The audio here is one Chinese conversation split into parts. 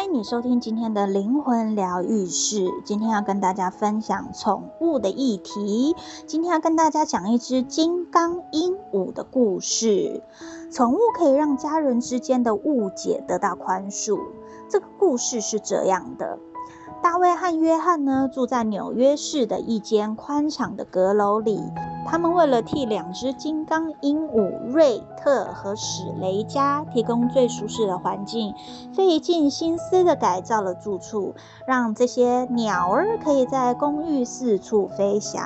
欢迎你收听今天的灵魂疗愈室。今天要跟大家分享宠物的议题。今天要跟大家讲一只金刚鹦鹉的故事。宠物可以让家人之间的误解得到宽恕。这个故事是这样的。大卫和约翰呢，住在纽约市的一间宽敞的阁楼里。他们为了替两只金刚鹦鹉瑞特和史雷加提供最舒适的环境，费尽心思地改造了住处，让这些鸟儿可以在公寓四处飞翔。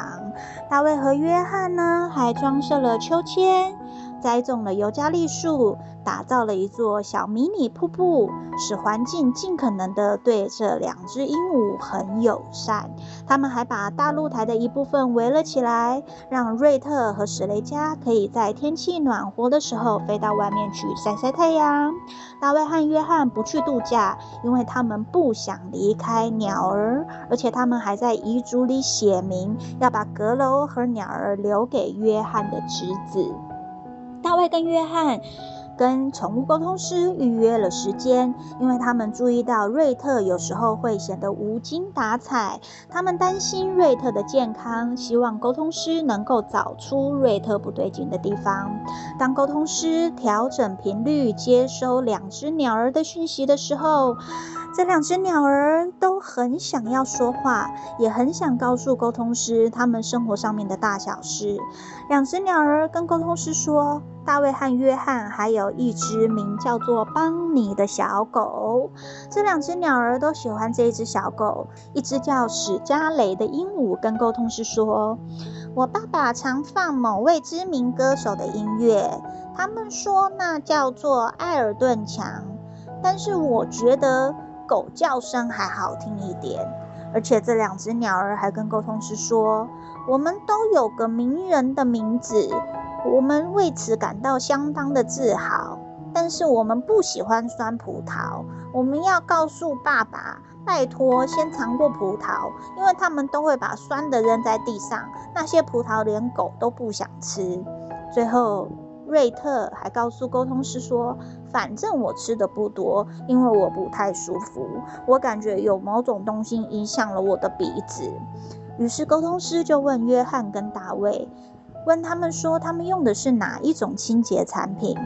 大卫和约翰呢，还装设了秋千。栽种了尤加利树，打造了一座小迷你瀑布，使环境尽可能的对这两只鹦鹉很友善。他们还把大露台的一部分围了起来，让瑞特和史雷加可以在天气暖和的时候飞到外面去晒晒太阳。大卫和约翰不去度假，因为他们不想离开鸟儿，而且他们还在遗嘱里写明要把阁楼和鸟儿留给约翰的侄子。大卫跟约翰跟宠物沟通师预约了时间，因为他们注意到瑞特有时候会显得无精打采，他们担心瑞特的健康，希望沟通师能够找出瑞特不对劲的地方。当沟通师调整频率接收两只鸟儿的讯息的时候，这两只鸟儿都很想要说话，也很想告诉沟通师他们生活上面的大小事。两只鸟儿跟沟通师说，大卫和约翰还有一只名叫做邦尼的小狗。这两只鸟儿都喜欢这一只小狗。一只叫史嘉蕾的鹦鹉跟沟通师说：“我爸爸常放某位知名歌手的音乐，他们说那叫做艾尔顿强，但是我觉得。”狗叫声还好听一点，而且这两只鸟儿还跟沟通师说：“我们都有个名人的名字，我们为此感到相当的自豪。但是我们不喜欢酸葡萄，我们要告诉爸爸，拜托先尝过葡萄，因为他们都会把酸的扔在地上，那些葡萄连狗都不想吃。”最后。瑞特还告诉沟通师说：“反正我吃的不多，因为我不太舒服，我感觉有某种东西影响了我的鼻子。”于是沟通师就问约翰跟大卫，问他们说他们用的是哪一种清洁产品。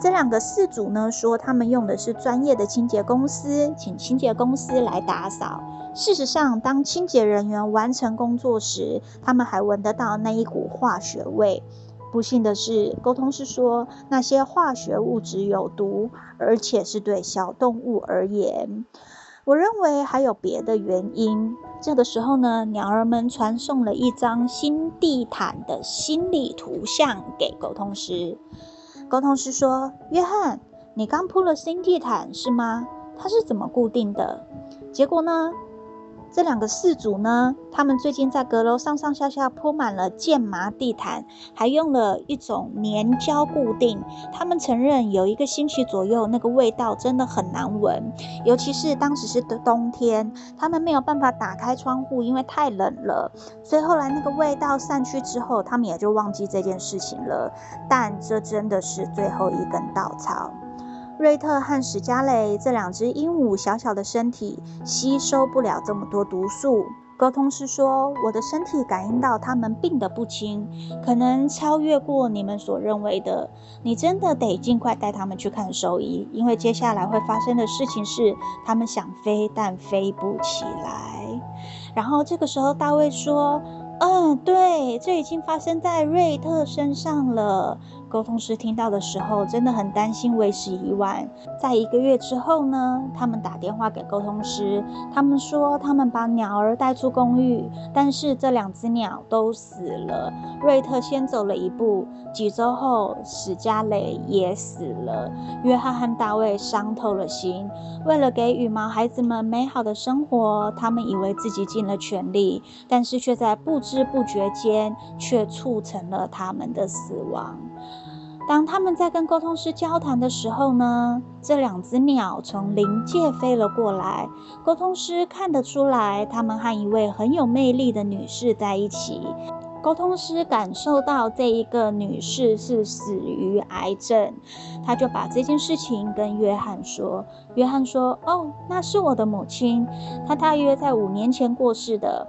这两个饲主呢说他们用的是专业的清洁公司，请清洁公司来打扫。事实上，当清洁人员完成工作时，他们还闻得到那一股化学味。不幸的是，沟通师说那些化学物质有毒，而且是对小动物而言。我认为还有别的原因。这个时候呢，鸟儿们传送了一张新地毯的心理图像给沟通师。沟通师说：“约翰，你刚铺了新地毯是吗？它是怎么固定的？结果呢？”这两个饲主呢，他们最近在阁楼上上下下铺满了剑麻地毯，还用了一种粘胶固定。他们承认有一个星期左右，那个味道真的很难闻，尤其是当时是冬天，他们没有办法打开窗户，因为太冷了。所以后来那个味道散去之后，他们也就忘记这件事情了。但这真的是最后一根稻草。瑞特和史嘉蕾这两只鹦鹉小小的身体吸收不了这么多毒素。沟通师说：“我的身体感应到它们病得不轻，可能超越过你们所认为的。你真的得尽快带它们去看兽医，因为接下来会发生的事情是，它们想飞但飞不起来。”然后这个时候，大卫说：“嗯，对，这已经发生在瑞特身上了。”沟通师听到的时候，真的很担心，为时已晚。在一个月之后呢，他们打电话给沟通师，他们说他们把鸟儿带出公寓，但是这两只鸟都死了。瑞特先走了一步，几周后，史嘉蕾也死了。约翰和大卫伤透了心，为了给羽毛孩子们美好的生活，他们以为自己尽了全力，但是却在不知不觉间，却促成了他们的死亡。当他们在跟沟通师交谈的时候呢，这两只鸟从灵界飞了过来。沟通师看得出来，他们和一位很有魅力的女士在一起。沟通师感受到这一个女士是死于癌症，他就把这件事情跟约翰说。约翰说：“哦，那是我的母亲，她大约在五年前过世的。”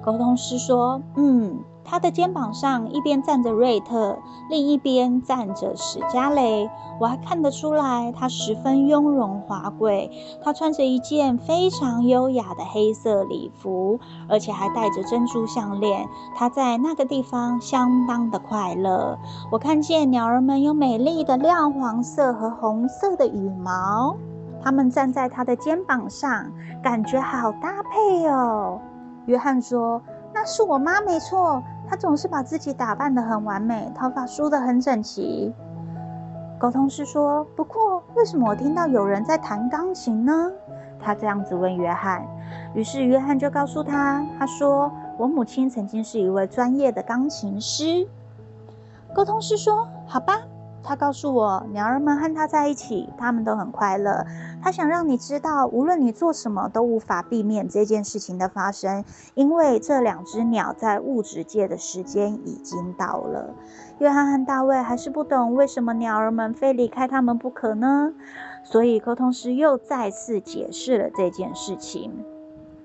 沟通师说：“嗯。”他的肩膀上一边站着瑞特，另一边站着史嘉蕾。我还看得出来，他十分雍容华贵。他穿着一件非常优雅的黑色礼服，而且还戴着珍珠项链。他在那个地方相当的快乐。我看见鸟儿们有美丽的亮黄色和红色的羽毛，它们站在他的肩膀上，感觉好搭配哦。约翰说：“那是我妈，没错。”她总是把自己打扮得很完美，头发梳得很整齐。沟通师说：“不过，为什么我听到有人在弹钢琴呢？”他这样子问约翰。于是约翰就告诉他：“他说，我母亲曾经是一位专业的钢琴师。”沟通师说：“好吧。”他告诉我，鸟儿们和他在一起，他们都很快乐。他想让你知道，无论你做什么，都无法避免这件事情的发生，因为这两只鸟在物质界的时间已经到了。约翰和大卫还是不懂为什么鸟儿们非离开他们不可呢？所以沟通师又再次解释了这件事情。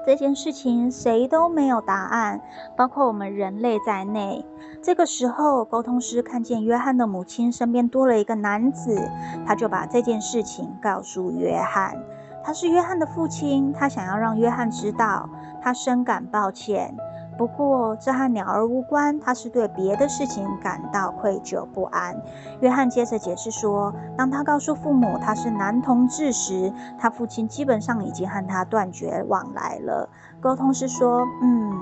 这件事情谁都没有答案，包括我们人类在内。这个时候，沟通师看见约翰的母亲身边多了一个男子，他就把这件事情告诉约翰。他是约翰的父亲，他想要让约翰知道，他深感抱歉。不过，这和鸟儿无关。他是对别的事情感到愧疚不安。约翰接着解释说，当他告诉父母他是男同志时，他父亲基本上已经和他断绝往来了。沟通师说：“嗯，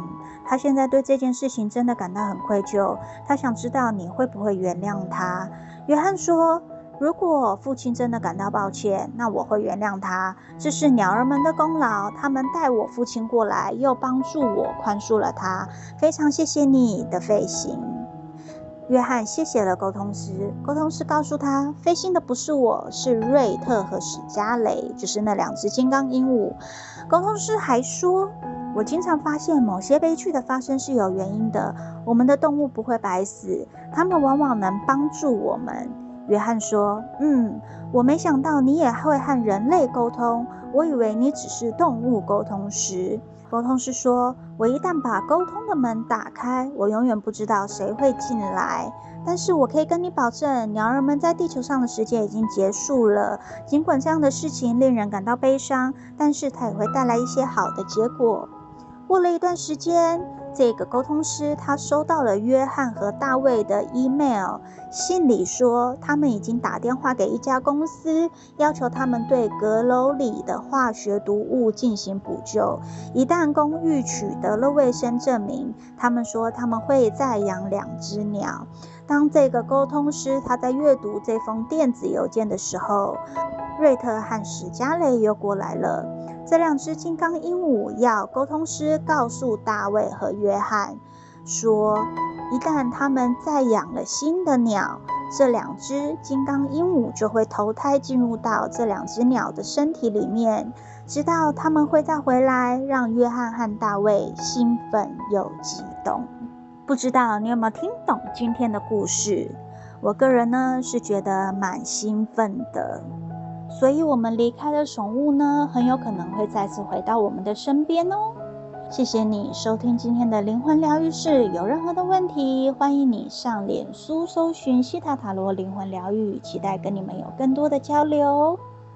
他现在对这件事情真的感到很愧疚。他想知道你会不会原谅他。”约翰说。如果父亲真的感到抱歉，那我会原谅他。这是鸟儿们的功劳，他们带我父亲过来，又帮助我宽恕了他。非常谢谢你的费心，约翰。谢谢了沟通师。沟通师告诉他，费心的不是我，是瑞特和史嘉蕾，就是那两只金刚鹦鹉。沟通师还说，我经常发现某些悲剧的发生是有原因的。我们的动物不会白死，它们往往能帮助我们。约翰说：“嗯，我没想到你也会和人类沟通，我以为你只是动物沟通师。”沟通师说：“我一旦把沟通的门打开，我永远不知道谁会进来。但是我可以跟你保证，鸟儿们在地球上的时间已经结束了。尽管这样的事情令人感到悲伤，但是它也会带来一些好的结果。”过了一段时间。这个沟通师他收到了约翰和大卫的 email，信里说他们已经打电话给一家公司，要求他们对阁楼里的化学毒物进行补救。一旦公寓取得了卫生证明，他们说他们会再养两只鸟。当这个沟通师他在阅读这封电子邮件的时候，瑞特和史嘉蕾又过来了。这两只金刚鹦鹉要沟通师告诉大卫和约翰说，一旦他们再养了新的鸟，这两只金刚鹦鹉就会投胎进入到这两只鸟的身体里面，直到他们会再回来，让约翰和大卫兴奋又激动。不知道你有没有听懂今天的故事？我个人呢是觉得蛮兴奋的。所以，我们离开的宠物呢，很有可能会再次回到我们的身边哦。谢谢你收听今天的灵魂疗愈室。有任何的问题，欢迎你上脸书搜寻西塔塔罗灵魂疗愈，期待跟你们有更多的交流。